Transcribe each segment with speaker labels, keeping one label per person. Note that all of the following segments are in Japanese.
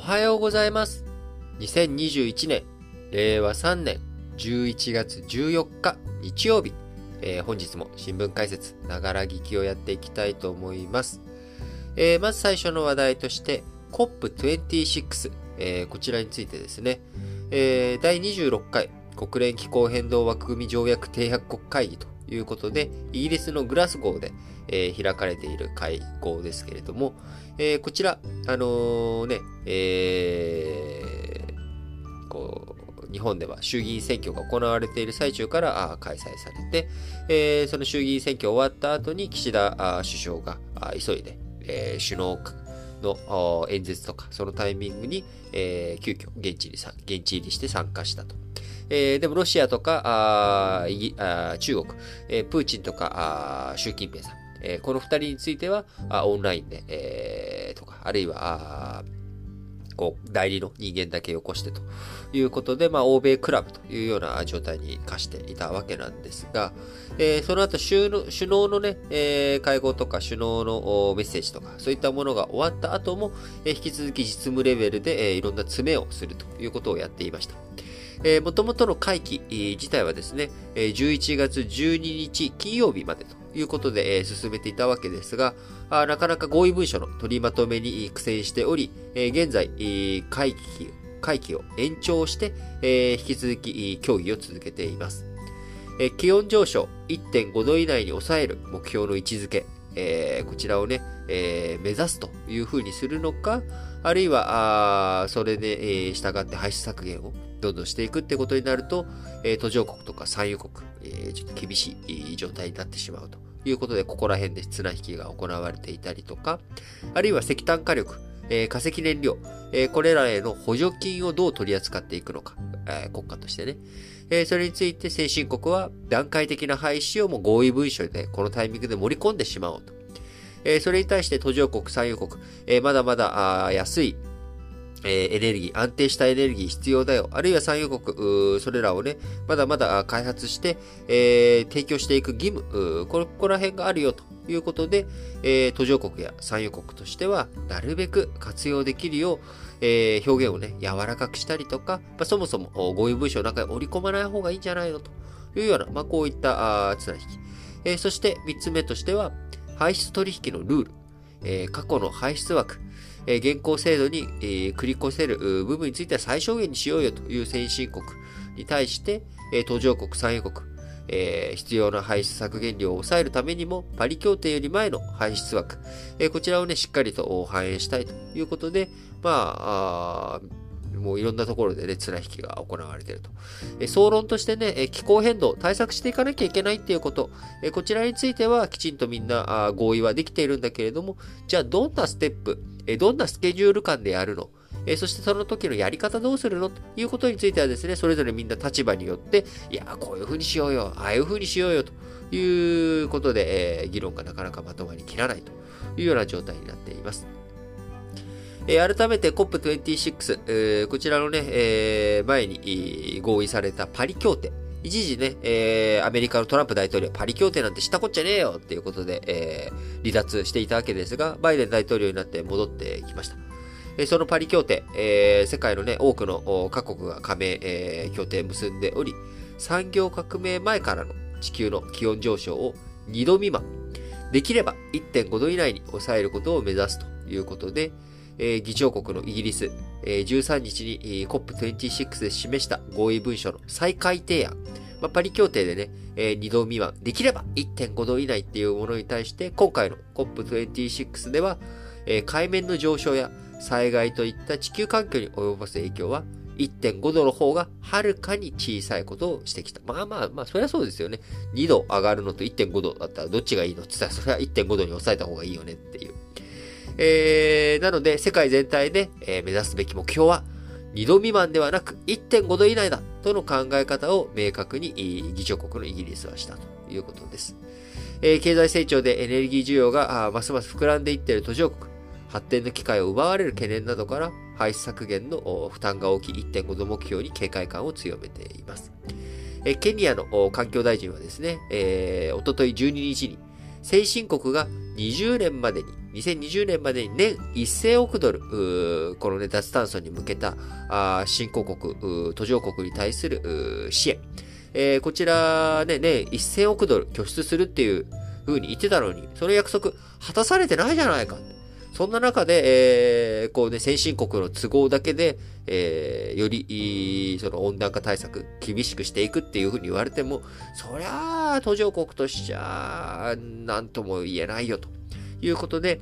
Speaker 1: はようございます。2021年、令和3年11月14日日曜日、えー、本日も新聞解説、ながら聞きをやっていきたいと思います。えー、まず最初の話題として、COP26、えー、こちらについてですね、えー、第26回国連気候変動枠組み条約締約国会議ということで、イギリスのグラスゴーで、えー、開かれている会合ですけれども、えー、こちら、あのー、ね、えー、こう、日本では衆議院選挙が行われている最中から開催されて、えー、その衆議院選挙終わった後に岸田首相が急いで、えー、首脳の演説とか、そのタイミングに、えー、急遽現地に現地入りして参加したと。えー、でもロシアとか、ああ中国、えー、プーチンとか、あ習近平さん、えー、この二人については、あオンラインで、えー、とか、あるいは、こう、代理の人間だけよこしてということで、まあ、欧米クラブというような状態に化していたわけなんですが、えー、その後首脳、首脳のね、えー、会合とか首脳のメッセージとか、そういったものが終わった後も、えー、引き続き実務レベルで、えー、いろんな詰めをするということをやっていました。えー、元々の会期、自体はですね、11月12日金曜日までということで、えー、進めていたわけですが、あなかなか合意文書の取りまとめに苦戦しており、えー、現在、会期、会期を延長して、えー、引き続き協議を続けています。えー、気温上昇1.5度以内に抑える目標の位置づけ、えー、こちらをね、えー、目指すというふうにするのか、あるいは、あそれで、えー、従って排出削減をどんどんしていくってことになると、えー、途上国とか産油国、えー、ちょっと厳しい状態になってしまうということで、ここら辺で綱引きが行われていたりとか、あるいは石炭火力、えー、化石燃料、えー、これらへの補助金をどう取り扱っていくのか、えー、国家としてね。えー、それについて先進国は段階的な廃止をも合意文書でこのタイミングで盛り込んでしまおうと。えー、それに対して途上国、産油国、えー、まだまだ安いえー、エネルギー、安定したエネルギー必要だよ。あるいは産油国、それらをね、まだまだ開発して、えー、提供していく義務、ここら辺があるよということで、えー、途上国や産油国としては、なるべく活用できるよう、え、表現をね、柔らかくしたりとか、まあ、そもそも合意文書の中に織り込まない方がいいんじゃないの？というような、まあ、こういった綱引き。え、そして3つ目としては、排出取引のルール、え、過去の排出枠、え、現行制度に、え、繰り越せる部分については最小限にしようよという先進国に対して、え、途上国、産油国、え、必要な排出削減量を抑えるためにも、パリ協定より前の排出枠、え、こちらをね、しっかりと反映したいということで、まあ、あもういろんなところでね、綱引きが行われていると。え総論としてね、え気候変動、対策していかなきゃいけないっていうこと、えこちらについてはきちんとみんな合意はできているんだけれども、じゃあどんなステップ、えどんなスケジュール感でやるの？えそしてその時のやり方どうするの？ということについてはですね、それぞれみんな立場によって、いや、こういうふうにしようよ、ああいうふうにしようよということで、え、議論がなかなかまとまりきらないというような状態になっています。え、改めて COP26、え、こちらのね、え、前に合意されたパリ協定。一時ね、えー、アメリカのトランプ大統領パリ協定なんてしたこっちゃねえよっていうことで、えー、離脱していたわけですが、バイデン大統領になって戻ってきました。えー、そのパリ協定、えー、世界のね、多くの各国が加盟、えー、協定結んでおり、産業革命前からの地球の気温上昇を2度未満、できれば1.5度以内に抑えることを目指すということで、え、議長国のイギリス、えー、13日に COP26 で示した合意文書の再改定案、まあ、パリ協定でね、えー、2度未満、できれば1.5度以内っていうものに対して、今回の COP26 では、えー、海面の上昇や災害といった地球環境に及ぼす影響は、1.5度の方がはるかに小さいことをしてきた。まあまあまあ、そりゃそうですよね。2度上がるのと1.5度だったらどっちがいいのって言ったら、それは1.5度に抑えた方がいいよねっていう。えー、なので、世界全体で、え、目指すべき目標は、2度未満ではなく1.5度以内だとの考え方を明確に議長国のイギリスはしたということです。えー、経済成長でエネルギー需要がますます膨らんでいっている途上国、発展の機会を奪われる懸念などから排出削減の負担が大きい1.5度目標に警戒感を強めています。えケニアの環境大臣はですね、えー、おととい12日に先進国が20年までに、2020年までに年1000億ドル、このね、脱炭素に向けた、新興国、途上国に対する支援。えー、こちらね、年1000億ドル拠出するっていう風に言ってたのに、その約束果たされてないじゃないか。そんな中で、えー、こうね、先進国の都合だけで、えー、より、その温暖化対策厳しくしていくっていうふうに言われても、そりゃあ、途上国としちゃ、なんとも言えないよということで、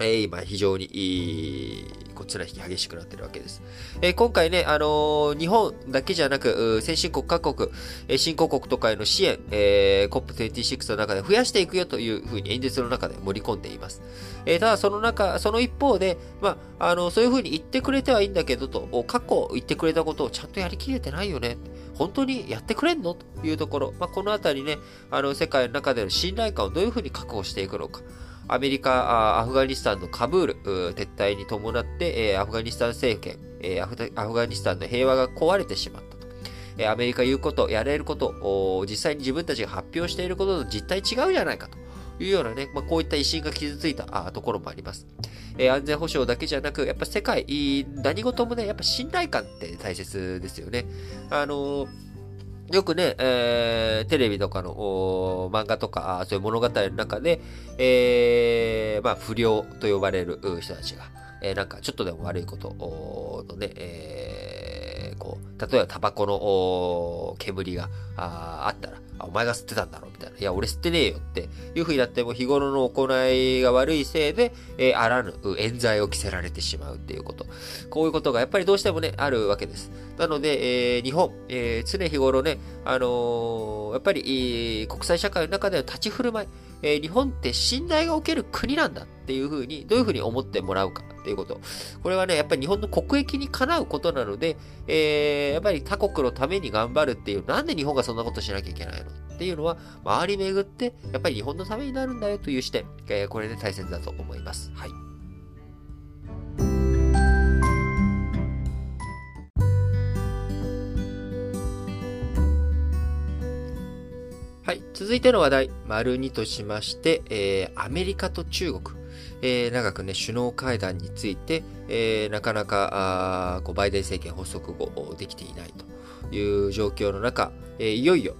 Speaker 1: え、今非常に、こちら引き激しくなってるわけです。えー、今回ね、あのー、日本だけじゃなく、先進国各国、え、新興国とかへの支援、えー、COP26 の中で増やしていくよというふうに演説の中で盛り込んでいます。え、ただその中、その一方で、まあ、あの、そういうふうに言ってくれてはいいんだけどと、過去言ってくれたことをちゃんとやりきれてないよね。本当にやってくれんの？というところ、まあ、このあたりね、あの、世界の中での信頼感をどういうふうに確保していくのか。アメリカ、アフガニスタンのカブール撤退に伴って、アフガニスタン政権、アフガニスタンの平和が壊れてしまったと。アメリカ言うこと、やれること、実際に自分たちが発表していることと実態違うじゃないかというようなね、まあ、こういった威信が傷ついたところもあります。安全保障だけじゃなく、やっぱ世界、何事もね、やっぱ信頼感って大切ですよね。あのーよくね、えー、テレビとかの漫画とか、そういう物語の中で、えー、まあ、不良と呼ばれる人たちが、えー、なんかちょっとでも悪いことのね、えー、こう、例えばタバコの煙があったら、お前が吸ってたんだろ？うみたいな。いや、俺吸ってねえよっていうふうになっても日頃の行いが悪いせいで、えー、あらぬ冤罪を着せられてしまうっていうこと。こういうことがやっぱりどうしてもね、あるわけです。なので、えー、日本、えー、常日頃ね、あの、やっぱり、え、国際社会の中での立ち振る舞い、えー、日本って信頼がおける国なんだっていうふうに、どういうふうに思ってもらうかっていうこと。これはね、やっぱり日本の国益にかなうことなので、えー、やっぱり他国のために頑張るっていう、なんで日本がそんなことしなきゃいけないのっていうのは、周り巡って、やっぱり日本のためになるんだよという視点、えー、これで大切だと思います。はい。はい。続いての話題、丸2としまして、えー、アメリカと中国。えー、長くね、首脳会談について、えー、なかなか、あこうバイデン政権発足後、できていないという状況の中、えー、いよいよ、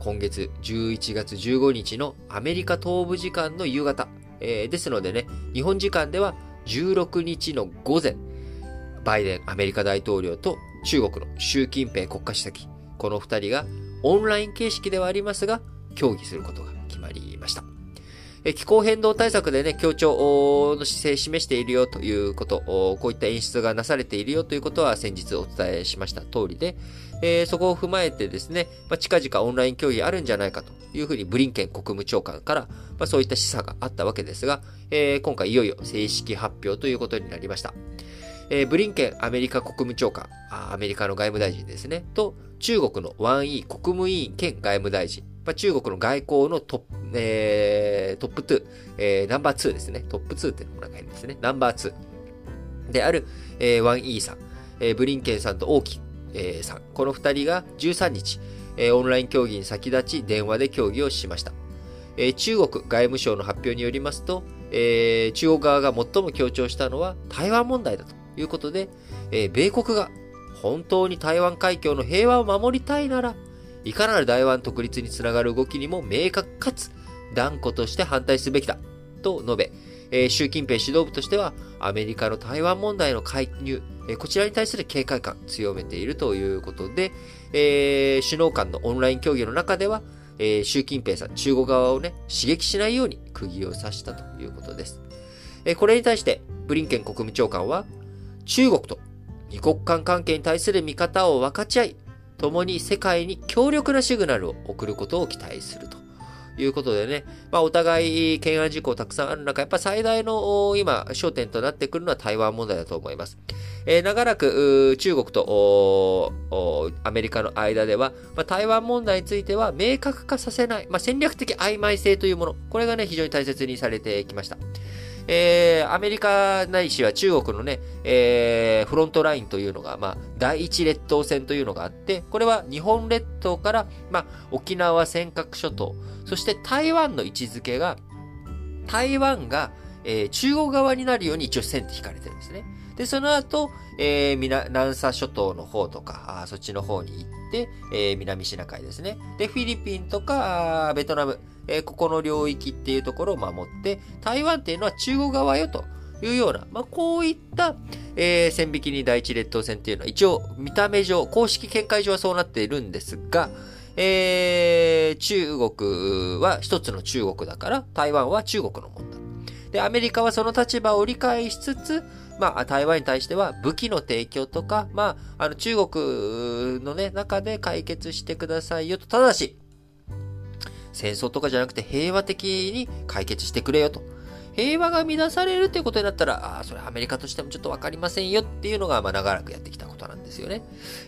Speaker 1: 今月11月15日のアメリカ東部時間の夕方、えー、ですのでね、日本時間では16日の午前、バイデンアメリカ大統領と中国の習近平国家主席、この二人がオンライン形式ではありますが、協議することが決まりました。気候変動対策でね、協調の姿勢を示しているよということ、こういった演出がなされているよということは先日お伝えしました通りで、えー、そこを踏まえてですね、まあ、近々オンライン協議あるんじゃないかというふうにブリンケン国務長官から、まあ、そういった示唆があったわけですが、えー、今回いよいよ正式発表ということになりました。えー、ブリンケンアメリカ国務長官、アメリカの外務大臣ですね、と中国のワン・イー国務委員兼外務大臣、まあ、中国の外交のトップ、えー、トップ2、えー、ナンバー2ですね。トップ2ってのもなんか変ですね。ナンバー2。である、えー、ワン・イーさん、えー、ブリンケンさんと王毅、えー、さん、この2人が13日、えー、オンライン協議に先立ち電話で協議をしました。えー、中国外務省の発表によりますと、えー、中国側が最も強調したのは台湾問題だということで、えー、米国が本当に台湾海峡の平和を守りたいなら、いかなる台湾独立につながる動きにも明確かつ断固として反対すべきだと述べ、えー、習近平指導部としてはアメリカの台湾問題の介入、えー、こちらに対する警戒感強めているということで、えー、首脳間のオンライン協議の中では、え習近平さん、中国側をね、刺激しないように釘を刺したということです。えこれに対して、ブリンケン国務長官は、中国と二国間関係に対する見方を分かち合い、共に世界に強力なシグナルを送ることを期待すると。いうことでね、まあ、お互い懸案事項たくさんある中、やっぱ最大の今、焦点となってくるのは台湾問題だと思います。えー、長らく中国とアメリカの間では、まあ、台湾問題については明確化させない、まあ、戦略的曖昧性というもの、これがね、非常に大切にされてきました。えー、アメリカないしは中国のね、えー、フロントラインというのが、まあ、第一列島線というのがあって、これは日本列島から、まあ、沖縄尖閣諸島、そして台湾の位置づけが、台湾が、えー、中国側になるように一応線って引かれてるんですね。で、その後、えー、南沙諸島の方とか、あそっちの方に行って、えー、南シナ海ですね。で、フィリピンとか、ベトナム、え、ここの領域っていうところを守って、台湾っていうのは中国側よというような、まあ、こういった、え、線引きに第一列島線っていうのは、一応、見た目上、公式見解上はそうなっているんですが、えー、中国は一つの中国だから、台湾は中国のもんだ。で、アメリカはその立場を理解しつつ、まあ、台湾に対しては武器の提供とか、まあ、あの、中国のね、中で解決してくださいよと。ただし、戦争とかじゃなくて平和的に解決してくれよと。平和が乱されるっていうことになったら、ああ、それアメリカとしてもちょっとわかりませんよっていうのが、まあ、長らくやってきたことなんですよね。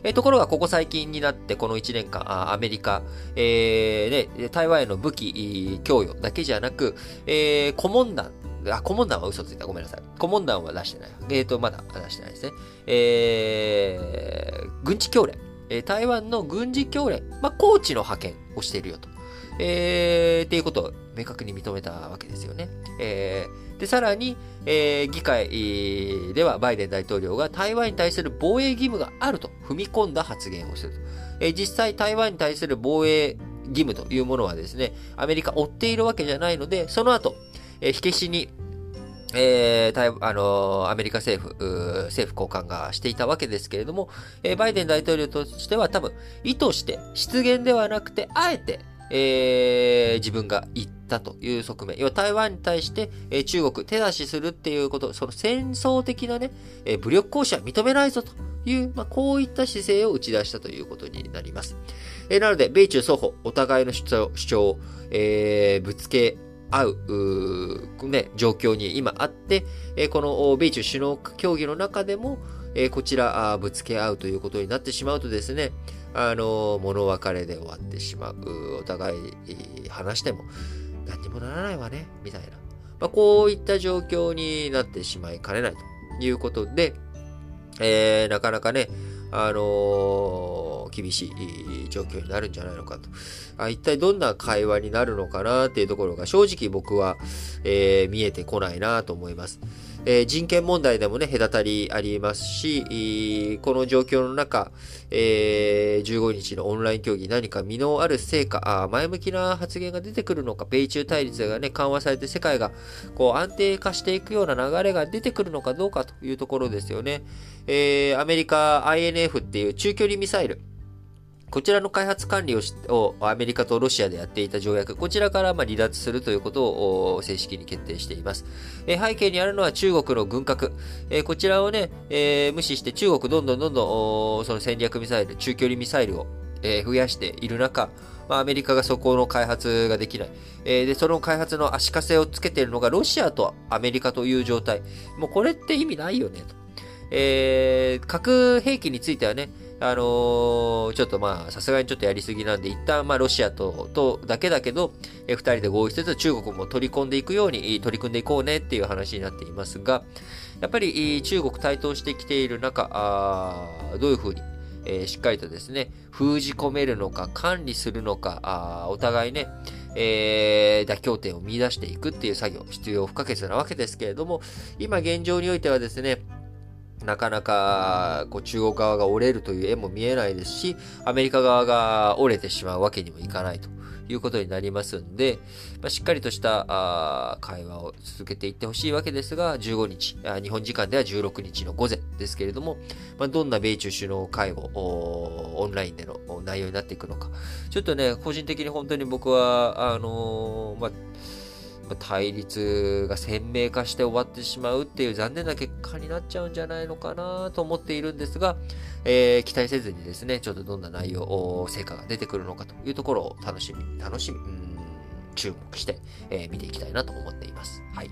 Speaker 1: えー、ところが、ここ最近になって、この1年間、あアメリカ、えー、ね、台湾への武器供与だけじゃなく、えー、顧問団、あ、顧問団は嘘ついた。ごめんなさい。顧問団は出してない。えーと、まだ出してないですね。えー、軍事教練。え台湾の軍事教練。まあ、コーチの派遣をしているよと。えー、っていうことを明確に認めたわけですよね。えー、で、さらに、えー、議会ではバイデン大統領が台湾に対する防衛義務があると踏み込んだ発言をすると。えー、実際台湾に対する防衛義務というものはですね、アメリカ追っているわけじゃないので、その後、えー、火消しにえー、あのー、アメリカ政府、政府高官がしていたわけですけれども、えー、バイデン大統領としては多分、意図して、失言ではなくて、あえて、えー、自分が言ったという側面。要は台湾に対して、えー、中国手出しするっていうこと、その戦争的なね、えー、武力行使は認めないぞという、まあ、こういった姿勢を打ち出したということになります。えー、なので、米中双方、お互いの主張主張を、えー、ぶつけ合う、うね、状況に今あって、えー、この米中首脳協議の中でも、えー、こちらあ、ぶつけ合うということになってしまうとですね、あの、物別れで終わってしまう。お互い話しても何にもならないわね、みたいな。まあ、こういった状況になってしまいかねないということで、えー、なかなかね、あのー、厳しい状況になるんじゃないのかと。あ一体どんな会話になるのかなっていうところが正直僕は、えー、見えてこないなと思います。え、人権問題でもね、隔たりありますし、この状況の中、えー、15日のオンライン協議何か身のある成果、あ前向きな発言が出てくるのか、米中対立がね、緩和されて世界がこう安定化していくような流れが出てくるのかどうかというところですよね。えー、アメリカ INF っていう中距離ミサイル、こちらの開発管理ををアメリカとロシアでやっていた条約、こちらからま離脱するということを正式に決定しています。え背景にあるのは中国の軍拡。えこちらをね、えー、無視して中国どんどんどんどんその戦略ミサイル、中距離ミサイルを、え増やしている中、ま、アメリカがそこの開発ができない。え、で、その開発の足かせをつけているのがロシアとアメリカという状態。もうこれって意味ないよね、と。えー、核兵器についてはね、あのー、ちょっとまあ、さすがにちょっとやりすぎなんで、一旦まあ、ロシアと、とだけだけど、え二人で合意しつつ、中国も取り込んでいくように取り組んでいこうねっていう話になっていますが、やっぱり中国台頭してきている中、あどういうふうに、えー、しっかりとですね、封じ込めるのか、管理するのか、あお互いね、えー、妥協点を見出していくっていう作業、必要不可欠なわけですけれども、今現状においてはですね、なかなかこう中国側が折れるという絵も見えないですし、アメリカ側が折れてしまうわけにもいかないということになりますんで、まあ、しっかりとしたあ会話を続けていってほしいわけですが、15日あ、日本時間では16日の午前ですけれども、まあ、どんな米中首脳会合、オンラインでの内容になっていくのか、ちょっとね、個人的に本当に僕は、あのー、まあ対立が鮮明化して終わってしまうっていう残念な結果になっちゃうんじゃないのかなと思っているんですが、えー、期待せずにですね、ちょっとどんな内容、成果が出てくるのかというところを楽しみ、楽しみ、注目して、えー、見ていきたいなと思っています。はい。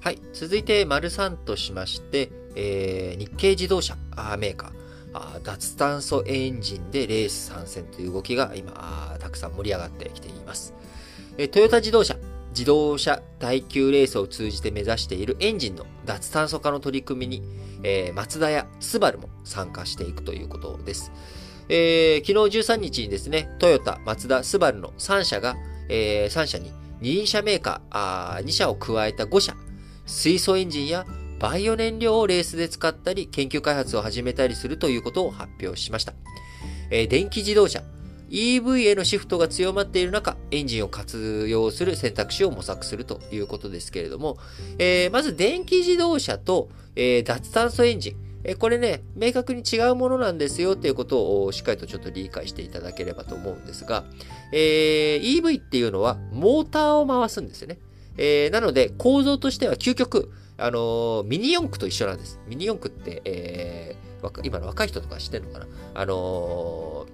Speaker 1: はい。続いて、丸3としまして、えー、日系自動車メーカー、あ脱炭素エンジンでレース参戦という動きが今、たくさん盛り上がってきています。え、トヨタ自動車、自動車耐久レースを通じて目指しているエンジンの脱炭素化の取り組みに、えー、マツダやスバルも参加していくということです。えー、昨日13日にですね、トヨタ、マツダ、スバルの3社が、えー、3社に二輪車メーカーあー2社を加えた5社、水素エンジンやバイオ燃料をレースで使ったり、研究開発を始めたりするということを発表しました。えー、電気自動車、EV へのシフトが強まっている中、エンジンを活用する選択肢を模索するということですけれども、えー、まず電気自動車と、えー、脱炭素エンジン、えこれね、明確に違うものなんですよっていうことをしっかりとちょっと理解していただければと思うんですが、えー、EV っていうのはモーターを回すんですよね。え、なので構造としては究極、あの、ミニ四駆と一緒なんです。ミニ四駆って、えー、今の若い人とか知ってるのかな？あの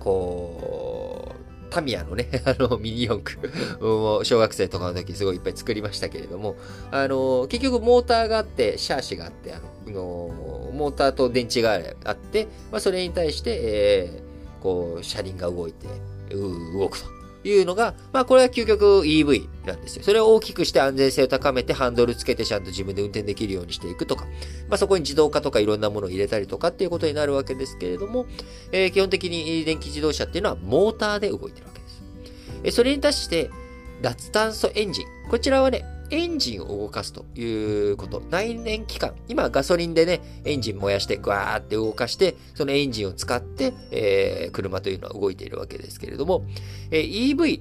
Speaker 1: ー、こう、タミヤのね、あの、ミニ四駆を小学生とかの時すごいいっぱい作りましたけれども、あの、結局モーターがあって、シャーシがあって、あの、モーターと電池があって、まあ、それに対して、えー、こう、車輪が動いて、う動くと。いうのが、まあこれは究極 EV なんですよ。それを大きくして安全性を高めてハンドルつけてちゃんと自分で運転できるようにしていくとか、まあそこに自動化とかいろんなものを入れたりとかっていうことになるわけですけれども、えー、基本的に電気自動車っていうのはモーターで動いてるわけです。え、それに対して、脱炭素エンジン。こちらはね、エンジンを動かすということ。内燃機関。今ガソリンでね、エンジン燃やしてグワーって動かして、そのエンジンを使って、えー、車というのは動いているわけですけれども、えー、EV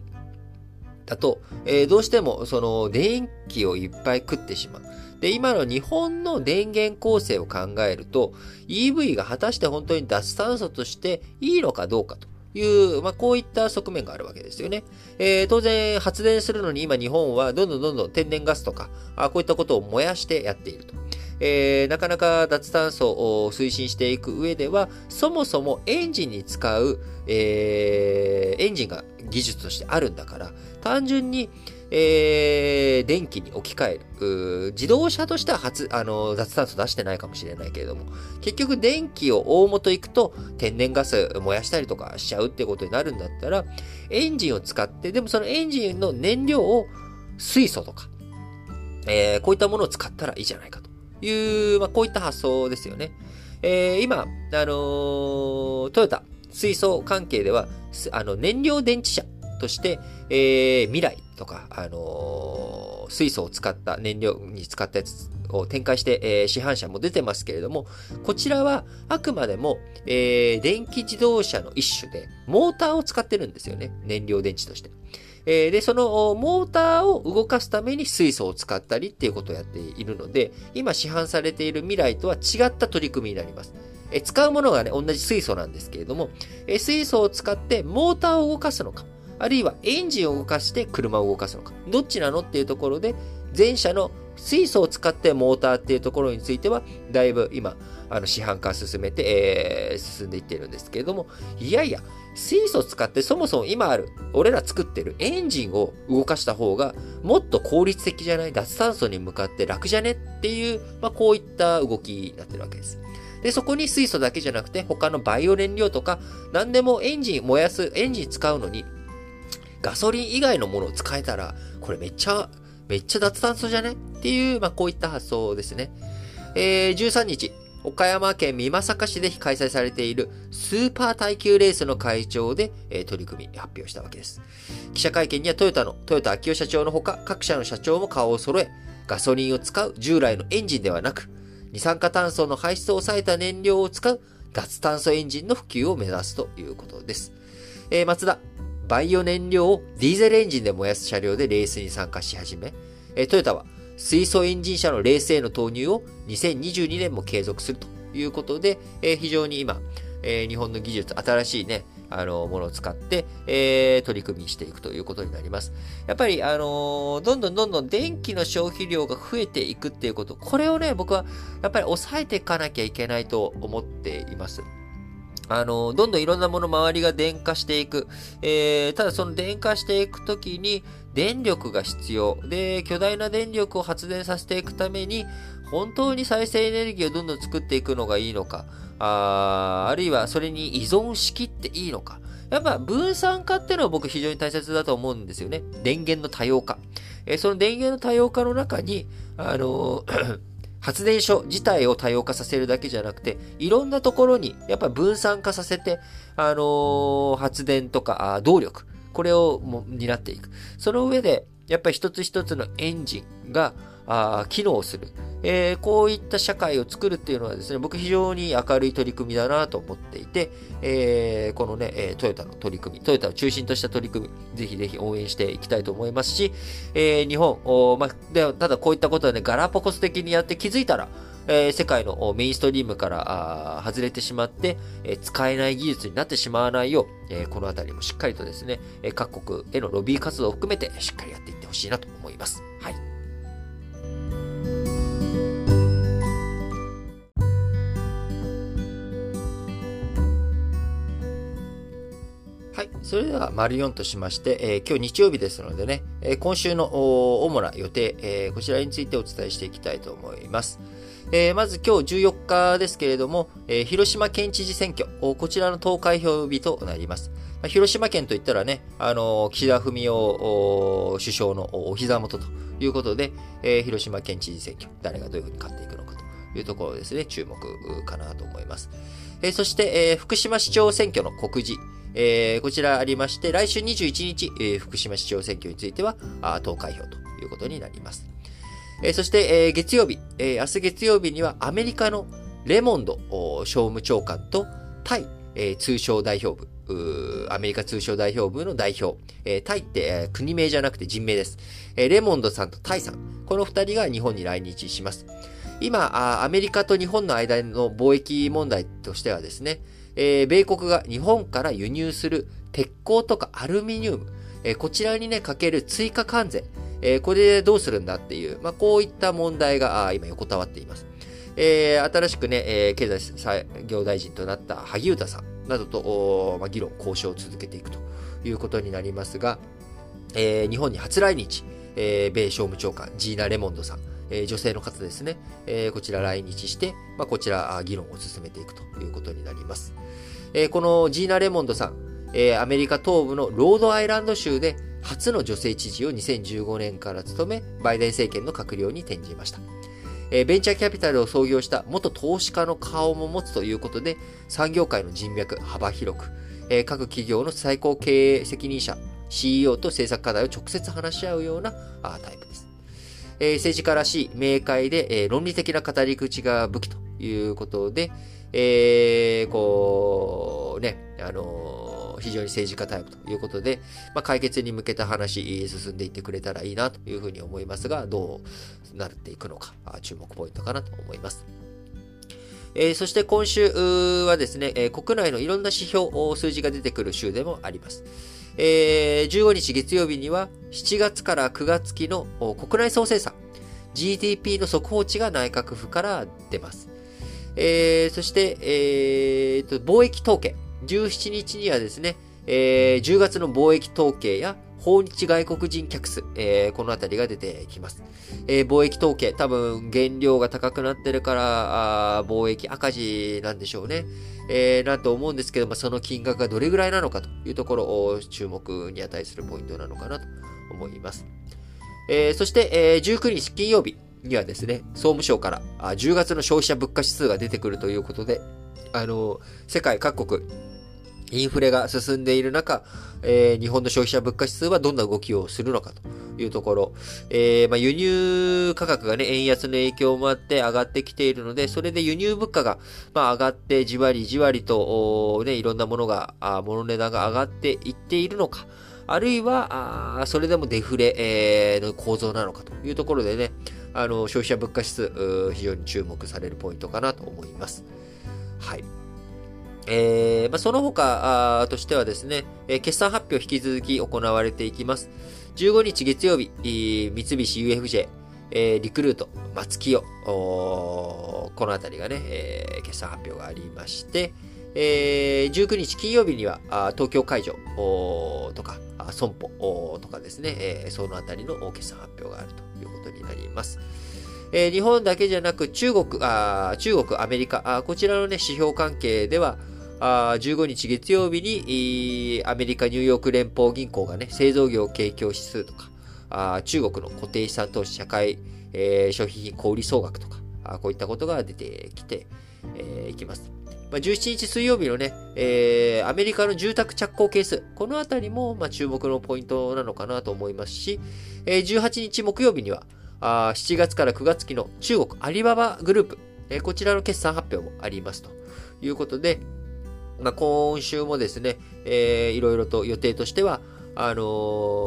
Speaker 1: だと、えー、どうしてもその電気をいっぱい食ってしまう。で、今の日本の電源構成を考えると、EV が果たして本当に脱炭素としていいのかどうかと。いう、まあ、こういった側面があるわけですよね。えー、当然、発電するのに今日本はどんどんどんどん天然ガスとか、あこういったことを燃やしてやっていると。えー、なかなか脱炭素を推進していく上では、そもそもエンジンに使う、えー、エンジンが技術としてあるんだから、単純に、えー、電気に置き換える。自動車としては初、あの、脱炭素出してないかもしれないけれども、結局電気を大元行くと天然ガス燃やしたりとかしちゃうってことになるんだったら、エンジンを使って、でもそのエンジンの燃料を水素とか、えー、こういったものを使ったらいいじゃないかという、まあ、こういった発想ですよね。えー、今、あの、トヨタ、水素関係では、あの、燃料電池車として、えー、未来とか、あのー、水素を使った燃料に使ったやつを展開して、えー、市販車も出てますけれども、こちらはあくまでも、えー、電気自動車の一種で、モーターを使ってるんですよね。燃料電池として。えー、で、そのモーターを動かすために水素を使ったりっていうことをやっているので、今市販されている未来とは違った取り組みになります。え使うものがね、同じ水素なんですけれども、え水素を使ってモーターを動かすのか、あるいはエンジンを動かして車を動かすのか、どっちなのっていうところで、前者の水素を使ってモーターっていうところについては、だいぶ今、あの市販化進めて、えー、進んでいってるんですけれども、いやいや、水素を使ってそもそも今ある、俺ら作ってるエンジンを動かした方が、もっと効率的じゃない？脱炭素に向かって楽じゃね？っていう、まあ、こういった動きになってるわけです。で、そこに水素だけじゃなくて、他のバイオ燃料とか、何でもエンジン燃やす、エンジン使うのに、ガソリン以外のものを使えたら、これめっちゃ、めっちゃ脱炭素じゃねっていう、まあ、こういった発想ですね。えー、13日、岡山県美作市で開催されているスーパー耐久レースの会長で、えー、取り組み発表したわけです。記者会見にはトヨタのトヨタ秋夫社長のほか各社の社長も顔を揃え、ガソリンを使う従来のエンジンではなく、二酸化炭素の排出を抑えた燃料を使う脱炭素エンジンの普及を目指すということです。えー、松田、バイオ燃料をディーゼルエンジンで燃やす車両でレースに参加し始め、トヨタは水素エンジン車のレースへの投入を2022年も継続するということで、非常に今、日本の技術、新しいね、あの、ものを使って、えー、取り組みしていくということになります。やっぱり、あのー、どんどんどんどん電気の消費量が増えていくっていうこと、これをね、僕は、やっぱり抑えていかなきゃいけないと思っています。あの、どんどんいろんなもの周りが電化していく。えー、ただその電化していくときに電力が必要。で、巨大な電力を発電させていくために、本当に再生エネルギーをどんどん作っていくのがいいのか。あーあるいはそれに依存しきっていいのか。やっぱ分散化っていうのは僕非常に大切だと思うんですよね。電源の多様化。えー、その電源の多様化の中に、あのー発電所自体を多様化させるだけじゃなくて、いろんなところにやっぱ分散化させて、あのー、発電とか動力、これをも担っていく。その上で、やっぱり一つ一つのエンジンが、あ機能する。えー、こういった社会を作るっていうのはですね、僕非常に明るい取り組みだなと思っていて、えー、このね、えトヨタの取り組み、トヨタを中心とした取り組み、ぜひぜひ応援していきたいと思いますし、えー、日本、までただこういったことはね、ガラパコス的にやって気づいたら、えー、世界のメインストリームから外れてしまって、えー、使えない技術になってしまわないよう、えー、このあたりもしっかりとですね、各国へのロビー活動を含めてしっかりやっていってほしいなと思います。はい。それでは、丸4としまして、えー、今日日曜日ですのでね、えー、今週の主な予定、えー、こちらについてお伝えしていきたいと思います。えまず今日14日ですけれども、え広島県知事選挙、こちらの投開票日となります。まあ広島県といったらね、あの岸田文雄首相のお膝元ということで、え広島県知事選挙、誰がどういうふうに勝っていくのかというところですね、注目かなと思います。えそして、え福島市長選挙の告示、えー、こちらありまして、来週21日、えー、福島市長選挙については、あ投開票ということになります。えー、そして、えー、月曜日、えー、明日月曜日にはアメリカのレモンド商務長官とタイ、えー、通商代表部、アメリカ通商代表部の代表。えー、タイって、えー、国名じゃなくて人名です。えー、レモンドさんとタイさん。この二人が日本に来日します。今、アメリカと日本の間の貿易問題としてはですね、えー、米国が日本から輸入する鉄鋼とかアルミニウム、えー、こちらにね、かける追加関税、えー、これでどうするんだっていう、まあ、こういった問題が今横たわっています。えー、新しくね、えー、経済産業大臣となった萩生田さんなどと、まあ、議論、交渉を続けていくということになりますが、えー、日本に初来日、えー、米商務長官、ジーナ・レモンドさん、えー、女性の方ですね、えー、こちら来日して、まあ、こちら議論を進めていくということになります。えー、このジーナ・レモンドさん、えー、アメリカ東部のロードアイランド州で初の女性知事を2015年から務め、バイデン政権の閣僚に転じました。えー、ベンチャーキャピタルを創業した元投資家の顔も持つということで、産業界の人脈幅広く、えー、各企業の最高経営責任者、CEO と政策課題を直接話し合うようなあタイプです。えー、政治家らしい明快で、えー、論理的な語り口が武器ということで、えー、こう、ね、あのー、非常に政治家タイプということで、まあ、解決に向けた話、進んでいってくれたらいいなというふうに思いますが、どうなっていくのか、注目ポイントかなと思います。えー、そして今週はですね、え、国内のいろんな指標、数字が出てくる週でもあります。えー、15日月曜日には7月から9月期の国内総生産、GDP の速報値が内閣府から出ます。えー、そして、えー、貿易統計。17日にはですね、えー、10月の貿易統計や訪日外国人客数、えー、このあたりが出てきます。えー、貿易統計、多分原料が高くなってるから、貿易赤字なんでしょうね。えー、なと思うんですけど、まあ、その金額がどれぐらいなのかというところを注目に値するポイントなのかなと思います。えー、そして、えー、19日金曜日にはですね、総務省からあ10月の消費者物価指数が出てくるということで、あの、世界各国、インフレが進んでいる中、えー、日本の消費者物価指数はどんな動きをするのかというところ、えー、まあ、輸入価格がね、円安の影響もあって上がってきているので、それで輸入物価が、まあ、上がってじわりじわりと、ね、いろんなものが、あ物値段が上がっていっているのか、あるいは、あそれでもデフレ、えー、の構造なのかというところでね、あの、消費者物価指数、非常に注目されるポイントかなと思います。はい。えー、まあ、その他としてはですね、え決算発表引き続き行われていきます。15日月曜日、三菱 UFJ、えー、リクルート、松木代、このあたりがね、えー、決算発表がありまして、えー、19日金曜日には東京会場とか損保とかですね、えー、そのあたりの決算発表があるということになります。えー、日本だけじゃなく中国、あ中国、アメリカあ、こちらの、ね、指標関係では、あ15日月曜日に、アメリカニューヨーク連邦銀行がね、製造業景況指数とか、中国の固定資産投資社会、えー、消費品小売総額とか、こういったことが出てきて、えー、いきます。まあ、17日水曜日のね、えー、アメリカの住宅着工係数、このあたりも、まあ、注目のポイントなのかなと思いますし、えー、18日木曜日には、あ7月から9月期の中国アリババグループ、えー、こちらの決算発表もありますということで、まあ、今週もですね、えー、いろいろと予定としては、あの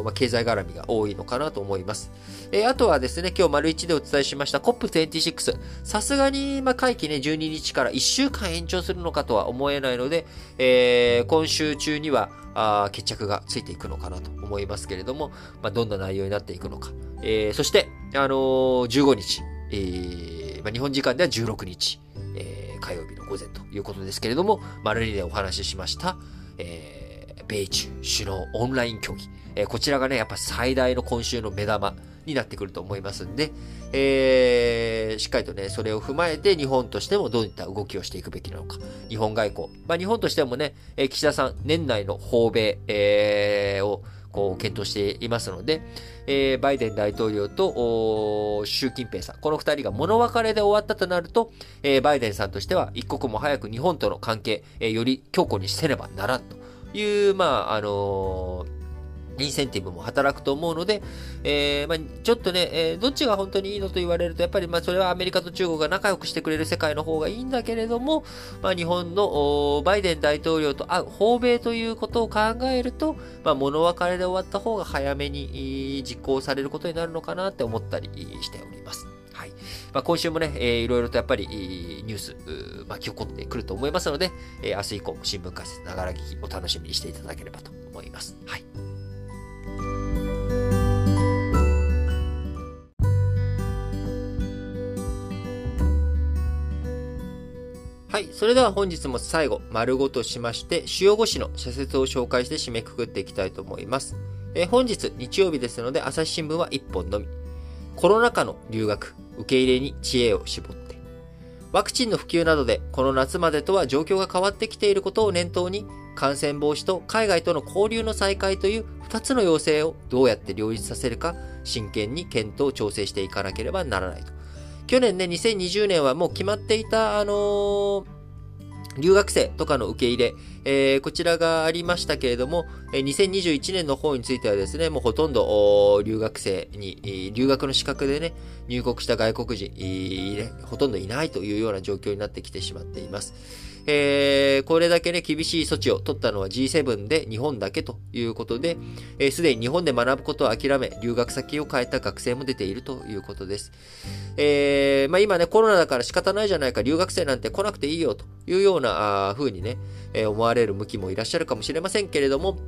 Speaker 1: ー、まあ、経済絡みが多いのかなと思います。えー、あとはですね、今日丸1でお伝えしました COP26。さすがに、まあ、会期ね、12日から1週間延長するのかとは思えないので、えー、今週中には、あ決着がついていくのかなと思いますけれども、まあ、どんな内容になっていくのか。えー、そして、あのー、15日、えーまあ、日本時間では16日、火曜日の午前ということですけれども、丸2でお話ししました、えー米中首脳オンライン協議。えー、こちらがね、やっぱ最大の今週の目玉になってくると思いますんで、えー、しっかりとね、それを踏まえて日本としてもどういった動きをしていくべきなのか。日本外交。まあ日本としてもね、えー、岸田さん、年内の訪米、えー、をこう検討していますので、えー、バイデン大統領と習近平さん、この二人が物別れで終わったとなると、えー、バイデンさんとしては一刻も早く日本との関係、えー、より強固にせねばならんという、まあ、あのーインセンティブも働くと思うので、えー、まあ、ちょっとね、えー、どっちが本当にいいのと言われると、やっぱりまあそれはアメリカと中国が仲良くしてくれる世界の方がいいんだけれども、まあ、日本のバイデン大統領と会う訪米ということを考えると、まあ、物別れで終わった方が早めに実行されることになるのかなって思ったりしております。はい。まあ、今週もね、えー、いろいろとやっぱりニュース巻き起こってくると思いますので、えー、明日以降も新聞解説、ながら聞きお楽しみにしていただければと思います。はい。はい。それでは本日も最後、丸ごとしまして、主要語詞の社説を紹介して締めくくっていきたいと思います。え、本日、日曜日ですので、朝日新聞は1本のみ。コロナ禍の留学、受け入れに知恵を絞って、ワクチンの普及などでこの夏までとは状況が変わってきていることを念頭に、感染防止と海外との交流の再開という2つの要請をどうやって両立させるか、真剣に検討、調整していかなければならないと。去年ね、2020年はもう決まっていた、あのー留学生とかの受け入れ、えー、こちらがありましたけれども、2021年の方についてはですね、もうほとんど留学生に、留学の資格でね、入国した外国人、ほとんどいないというような状況になってきてしまっています。えー、これだけね、厳しい措置を取ったのは G7 で日本だけということで、す、えー、で、に日本で学ぶことを諦め、留学先を変えた学生も出ているということです。えー、まあ今ね、コロナだから仕方ないじゃないか、留学生なんて来なくていいよというような風にね、えー、思われる向きもいらっしゃるかもしれませんけれども、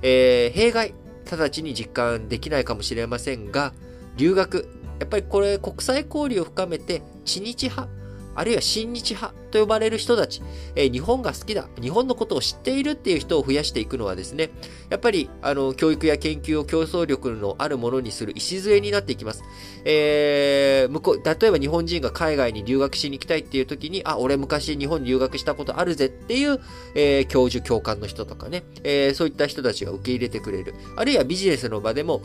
Speaker 1: えー、弊害、直ちに実感できないかもしれませんが、留学、やっぱりこれ国際交流を深めて、知日派、あるいは親日派と呼ばれる人たち、えー、日本が好きだ、日本のことを知っているっていう人を増やしていくのはですね、やっぱり、あの、教育や研究を競争力のあるものにする礎になっていきます。えー、向こう、例えば日本人が海外に留学しに行きたいっていう時に、あ、俺昔日本に留学したことあるぜっていう、えー、教授、教官の人とかね、えー、そういった人たちが受け入れてくれる。あるいはビジネスの場でも、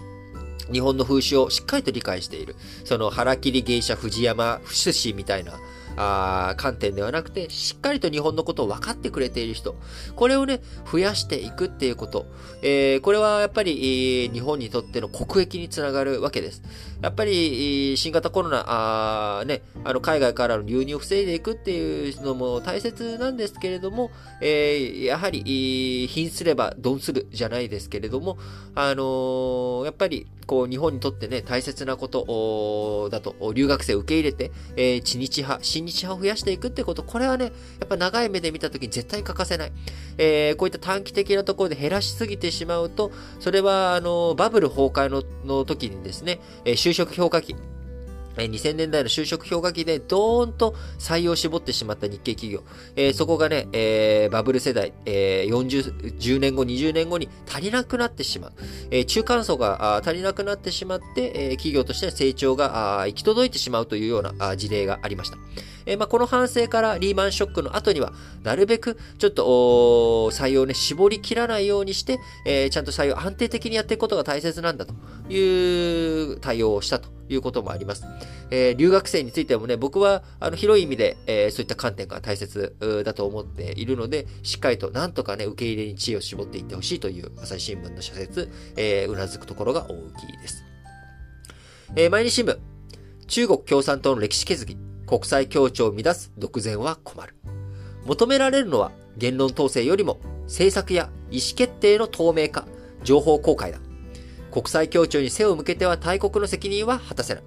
Speaker 1: 日本の風習をしっかりと理解している。その、腹切り芸者藤山不、寿司みたいな、あ観点ではなくて、しっかりと日本のことを分かってくれている人。これをね、増やしていくっていうこと。えー、これはやっぱり、日本にとっての国益につながるわけです。やっぱり、新型コロナ、あね、あの、海外からの流入を防いでいくっていうのも大切なんですけれども、えー、やはり、貧すれば鈍するじゃないですけれども、あのー、やっぱり、こう、日本にとってね、大切なことだと、留学生を受け入れて、えー、知日派、親日派を増やしていくってこと、これはね、やっぱ長い目で見たときに絶対欠かせない。えー、こういった短期的なところで減らしすぎてしまうと、それは、あの、バブル崩壊のの時にですね、えー、就職評価期、2000年代の就職氷河期でドーンと採用を絞ってしまった日系企業。えー、そこがね、えー、バブル世代、えー、40、10年後、20年後に足りなくなってしまう。えー、中間層が足りなくなってしまって、え、企業としての成長が行き届いてしまうというような事例がありました。え、まあ、この反省からリーマンショックの後には、なるべくちょっと採用ね、絞り切らないようにして、え、ちゃんと採用安定的にやっていくことが大切なんだという対応をしたということもあります。えー、留学生についてもね、僕はあの広い意味で、えー、そういった観点が大切だと思っているので、しっかりとなんとかね、受け入れに知恵を絞っていってほしいという朝日新聞の社説、えー、うなずくところが大きいです。えー、毎日新聞、中国共産党の歴史決議、国際協調を乱す独善は困る。求められるのは言論統制よりも政策や意思決定の透明化、情報公開だ。国際協調に背を向けては大国の責任は果たせない。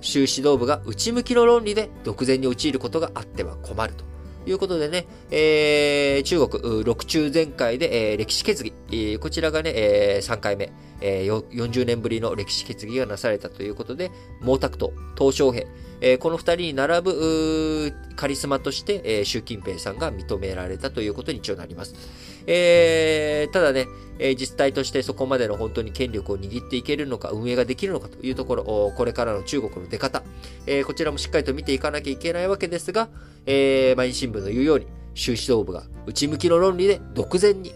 Speaker 1: 習指導部が内向きの論理で独善に陥ることがあっては困ると。ということでね、えー、中国、六中全会で、えー、歴史決議、こちらがね、えー、3回目、えー、40年ぶりの歴史決議がなされたということで、毛沢東、鄧小平、えー、この2人に並ぶカリスマとして、えー、習近平さんが認められたということに一応なります。えー、ただね、えー、実態としてそこまでの本当に権力を握っていけるのか、運営ができるのかというところ、これからの中国の出方、えー、こちらもしっかりと見ていかなきゃいけないわけですが、えー、毎日新聞の言うように、習指導部が内向きの論理で独善に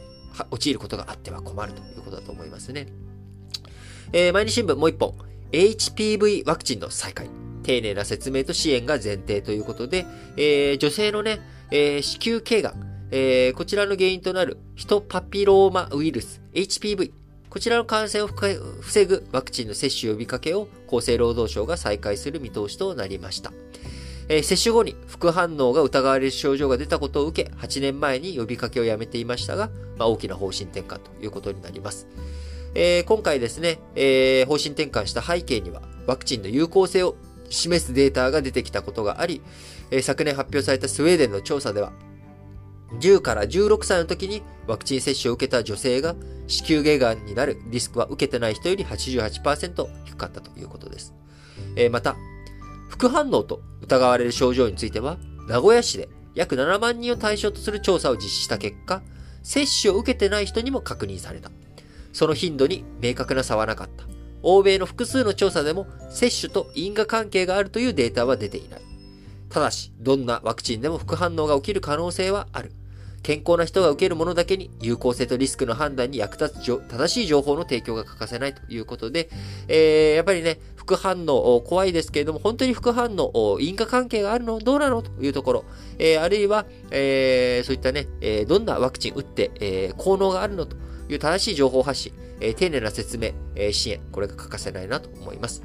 Speaker 1: 陥ることがあっては困るということだと思いますね。えー、毎日新聞もう一本、HPV ワクチンの再開。丁寧な説明と支援が前提ということで、えー、女性のね、えー、子宮頸がん、えー、こちらの原因となるヒトパピローマウイルス、HPV、こちらの感染を防ぐワクチンの接種呼びかけを厚生労働省が再開する見通しとなりました。えー、接種後に副反応が疑われる症状が出たことを受け、8年前に呼びかけをやめていましたが、まあ、大きな方針転換ということになります。えー、今回ですね、えー、方針転換した背景には、ワクチンの有効性を示すデータが出てきたことがあり、え、昨年発表されたスウェーデンの調査では、10から16歳の時にワクチン接種を受けた女性が子宮頸がんになるリスクは受けてない人より88%低かったということです。えー、また、副反応と疑われる症状については、名古屋市で約7万人を対象とする調査を実施した結果、接種を受けてない人にも確認された。その頻度に明確な差はなかった。欧米の複数の調査でも接種と因果関係があるというデータは出ていない。ただし、どんなワクチンでも副反応が起きる可能性はある。健康な人が受けるものだけに有効性とリスクの判断に役立つ正しい情報の提供が欠かせないということで、えー、やっぱりね、副反応怖いですけれども、本当に副反応、因果関係があるのどうなの？というところ、えー、あるいは、えー、そういったね、えー、どんなワクチン打って、えー、効能があるの？という正しい情報発信、えー、丁寧な説明、えー、支援、これが欠かせないなと思います。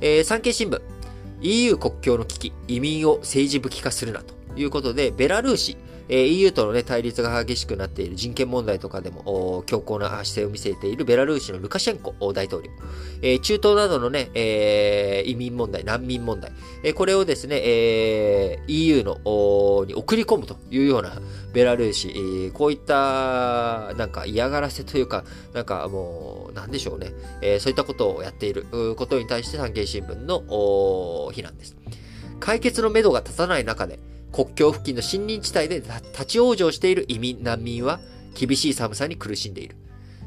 Speaker 1: えー、産経新聞、EU 国境の危機、移民を政治武器化するなということで、ベラルーシ、え EU との、ね、対立が激しくなっている人権問題とかでも強硬な姿勢を見せているベラルーシのルカシェンコ大統領、え中東などのね、え移民問題、難民問題、えこれをですね、え EU のに送り込むというようなベラルーシ、こういったなんか嫌がらせというか、なんかもう、なんでしょうね、えそういったことをやっていることに対して産経新聞の非難です。解決のめどが立たない中で、国境付近の森林地帯で立ち往生している移民、難民は厳しい寒さに苦しんでいる。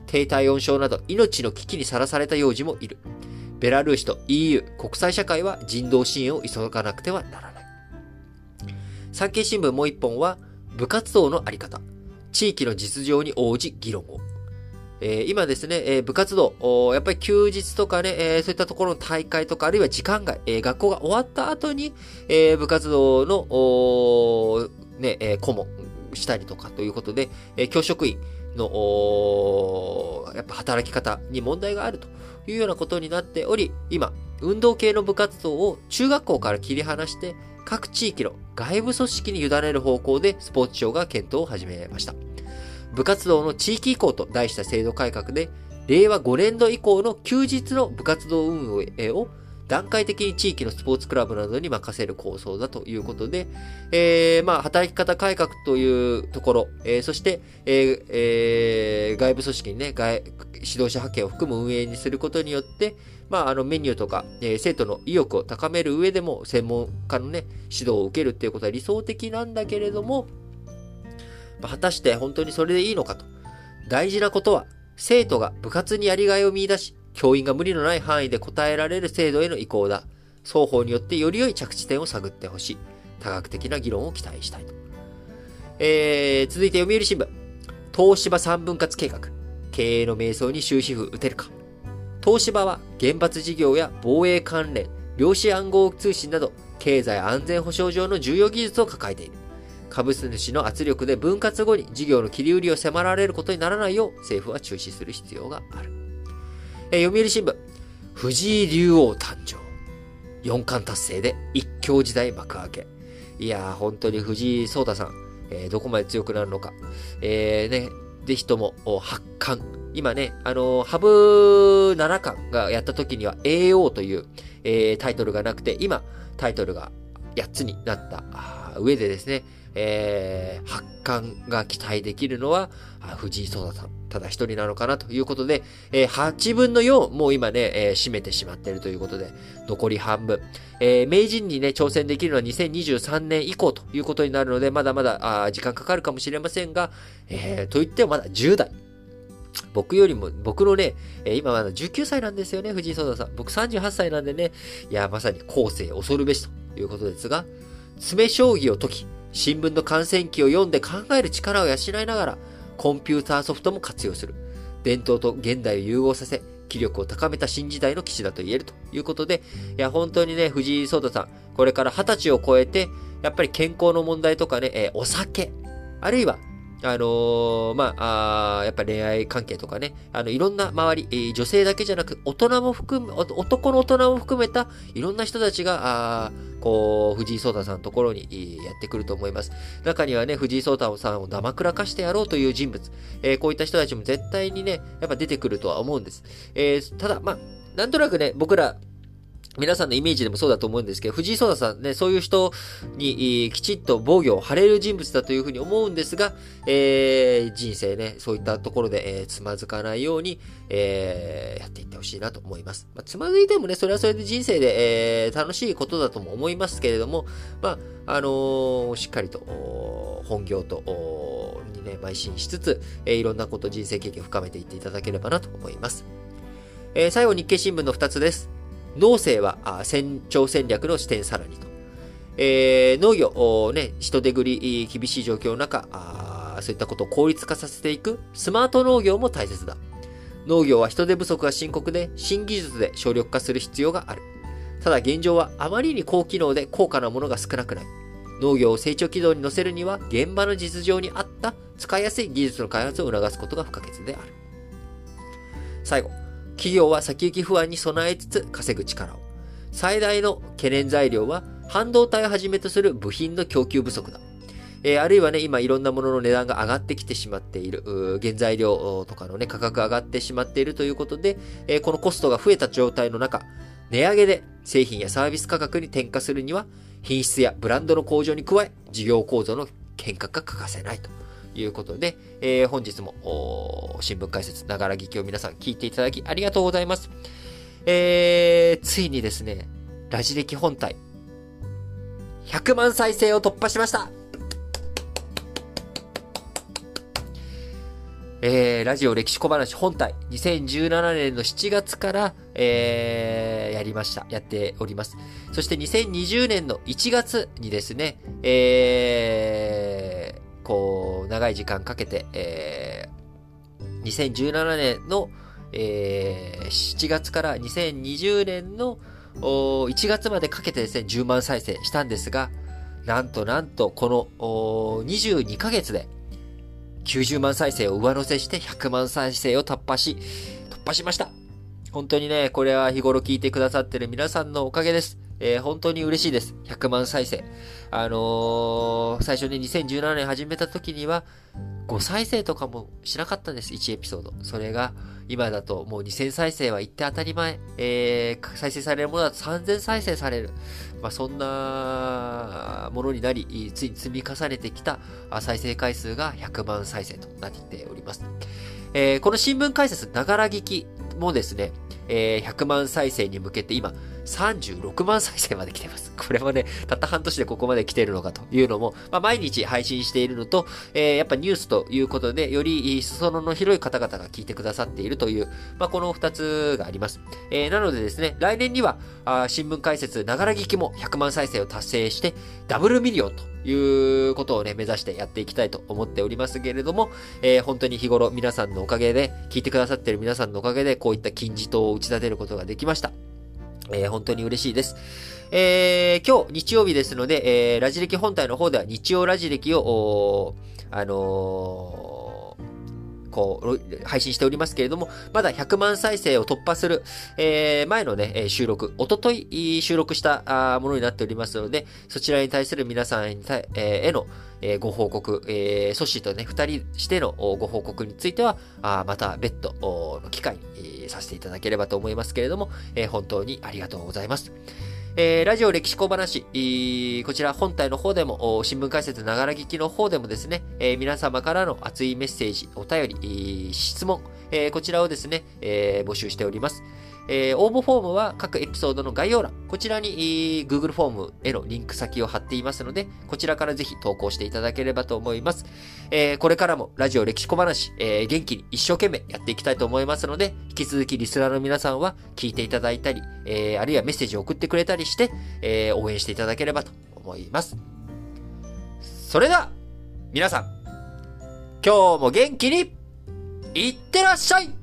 Speaker 1: 低体温症など命の危機にさらされた幼児もいる。ベラルーシと EU、国際社会は人道支援を急がなくてはならない。産経新聞もう一本は、部活動のあり方。地域の実情に応じ議論を。えー、今ですね、えー、部活動、やっぱり休日とかね、えー、そういったところの大会とか、あるいは時間外、え学校が終わった後に、え部活動の、ね、え顧問したりとかということで、え教職員の、やっぱ働き方に問題があるというようなことになっており、今、運動系の部活動を中学校から切り離して、各地域の外部組織に委ねる方向でスポーツ庁が検討を始めました。部活動の地域移行と題した制度改革で、令和5年度以降の休日の部活動運営を段階的に地域のスポーツクラブなどに任せる構想だということで、えー、まあ、働き方改革というところ、えー、そして、えーえー、外部組織にね、外、指導者派遣を含む運営にすることによって、まあ、あの、メニューとか、えー、生徒の意欲を高める上でも、専門家のね、指導を受けるっていうことは理想的なんだけれども、果たして本当にそれでいいのかと。大事なことは、生徒が部活にやりがいを見出し、教員が無理のない範囲で答えられる制度への移行だ。双方によってより良い着地点を探ってほしい。多角的な議論を期待したいと。えー、続いて読売新聞。東芝三分割計画。経営の迷走に終止符打てるか。東芝は原発事業や防衛関連、量子暗号通信など、経済安全保障上の重要技術を抱えている。株主の圧力で分割後に事業の切り売りを迫られることにならないよう政府は中止する必要がある。え、読売新聞。藤井竜王誕生。四冠達成で一強時代幕開け。いやー、本当に藤井聡太さん、えー、どこまで強くなるのか。えー、ね、ぜひとも、八冠。今ね、あのー、羽生七冠がやった時には AO という、えー、タイトルがなくて、今、タイトルが8つになった上でですね、えー、発汗が期待できるのは、藤井聡太さん、ただ一人なのかなということで、えー、8分の4、もう今ね、えー、占めてしまっているということで、残り半分。えー、名人にね、挑戦できるのは2023年以降ということになるので、まだまだ、あ時間かかるかもしれませんが、えー、といってもまだ10代。僕よりも、僕のね、今まだ19歳なんですよね、藤井聡太さん。僕38歳なんでね、いや、まさに後世恐るべしということですが、詰将棋を解き、新聞の感染記を読んで考える力を養いながら、コンピューターソフトも活用する。伝統と現代を融合させ、気力を高めた新時代の騎士だと言えるということで、いや、本当にね、藤井聡太さん、これから20歳を超えて、やっぱり健康の問題とかね、えー、お酒、あるいはあのー、まあ、あやっぱ恋愛関係とかね、あの、いろんな周り、えー、女性だけじゃなく、大人も含め、男の大人も含めた、いろんな人たちが、あこう、藤井聡太さんのところにやってくると思います。中にはね、藤井聡太さんをだまくらかしてやろうという人物、えー、こういった人たちも絶対にね、やっぱ出てくるとは思うんです。えー、ただ、まあ、なんとなくね、僕ら、皆さんのイメージでもそうだと思うんですけど、藤井聡太さんね、そういう人にきちっと防御を張れる人物だというふうに思うんですが、えー、人生ね、そういったところで、えー、つまずかないように、えー、やっていってほしいなと思います。まあ、つまずいてもね、それはそれで人生で、えー、楽しいことだとも思いますけれども、まあ、あのー、しっかりと、本業と、にね、邁進しつつ、えー、いろんなこと、人生経験を深めていっていただければなと思います。えー、最後、日経新聞の2つです。農政は戦長戦略の視点さらにと。えー、農業、ね、人手繰り、厳しい状況の中そういったことを効率化させていくスマート農業も大切だ。農業は人手不足が深刻で、新技術で省力化する必要がある。ただ現状はあまりに高機能で高価なものが少なくない。農業を成長軌道に乗せるには、現場の実情に合った使いやすい技術の開発を促すことが不可欠である。最後。企業は先行き不安に備えつつ稼ぐ力を。最大の懸念材料は半導体をはじめとする部品の供給不足だ。えー、あるいはね、今いろんなものの値段が上がってきてしまっている、原材料とかのね、価格が上がってしまっているということで、えー、このコストが増えた状態の中、値上げで製品やサービス価格に転嫁するには、品質やブランドの向上に加え、事業構造の変革が欠かせないと。いうことで、えー、本日も、新聞解説、ながら聞きを皆さん聞いていただきありがとうございます。えー、ついにですね、ラジ歴本体、100万再生を突破しましたえー、ラジオ歴史小話本体、2017年の7月から、えー、やりました。やっております。そして2020年の1月にですね、えー、こう、長い時間かけて、えー、2017年の、えー、7月から2020年の1月までかけてですね、10万再生したんですが、なんとなんと、この22ヶ月で90万再生を上乗せして100万再生を突破し、突破しました。本当にね、これは日頃聞いてくださってる皆さんのおかげです。えー、本当に嬉しいです。100万再生。あのー、最初に2017年始めた時には、5再生とかもしなかったんです。1エピソード。それが、今だともう2000再生は言って当たり前。えー、再生されるものだと3000再生される。まあ、そんなものになり、ついに積み重ねてきた再生回数が100万再生となっております。えー、この新聞解説、ながら聞きもですね、えー、100万再生に向けて今、36万再生まで来てます。これもね、たった半年でここまで来てるのかというのも、まあ、毎日配信しているのと、えー、やっぱニュースということで、より裾野の広い方々が聞いてくださっているという、まあ、この2つがあります。えー、なのでですね、来年には、あ新聞解説、ながら聞きも100万再生を達成して、ダブルミリオンということをね、目指してやっていきたいと思っておりますけれども、えー、本当に日頃皆さんのおかげで、聞いてくださっている皆さんのおかげで、こういった金字塔を打ち立てることができました。えー、本当に嬉しいです。えー、今日日曜日ですので、えー、ラジ歴本体の方では日曜ラジ歴を、あのこう、配信しておりますけれども、まだ100万再生を突破する、えー、前のね、収録、おととい収録したものになっておりますので、そちらに対する皆さんへの、え、ご報告、えー、ソシとね、二人してのご報告については、あまた別途の機会に、させていただければと思いますけれども、え、本当にありがとうございます。えー、ラジオ歴史小話、こちら本体の方でも、新聞解説ながら聞きの方でもですね、えー、皆様からの熱いメッセージ、お便り、質問、えー、こちらをですね、え募集しております。えー、応募フォームは各エピソードの概要欄、こちらに、Google フォームへのリンク先を貼っていますので、こちらからぜひ投稿していただければと思います。えー、これからもラジオ歴史小話、えー、元気に一生懸命やっていきたいと思いますので、引き続きリスナーの皆さんは聞いていただいたり、えー、あるいはメッセージを送ってくれたりして、えー、応援していただければと思います。それでは、皆さん、今日も元気に、いってらっしゃい